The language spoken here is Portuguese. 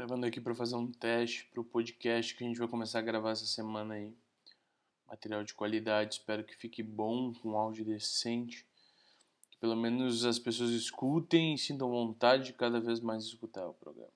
Gravando aqui para fazer um teste para o podcast que a gente vai começar a gravar essa semana aí. Material de qualidade, espero que fique bom, com áudio decente. Que pelo menos as pessoas escutem e sintam vontade de cada vez mais escutar o programa.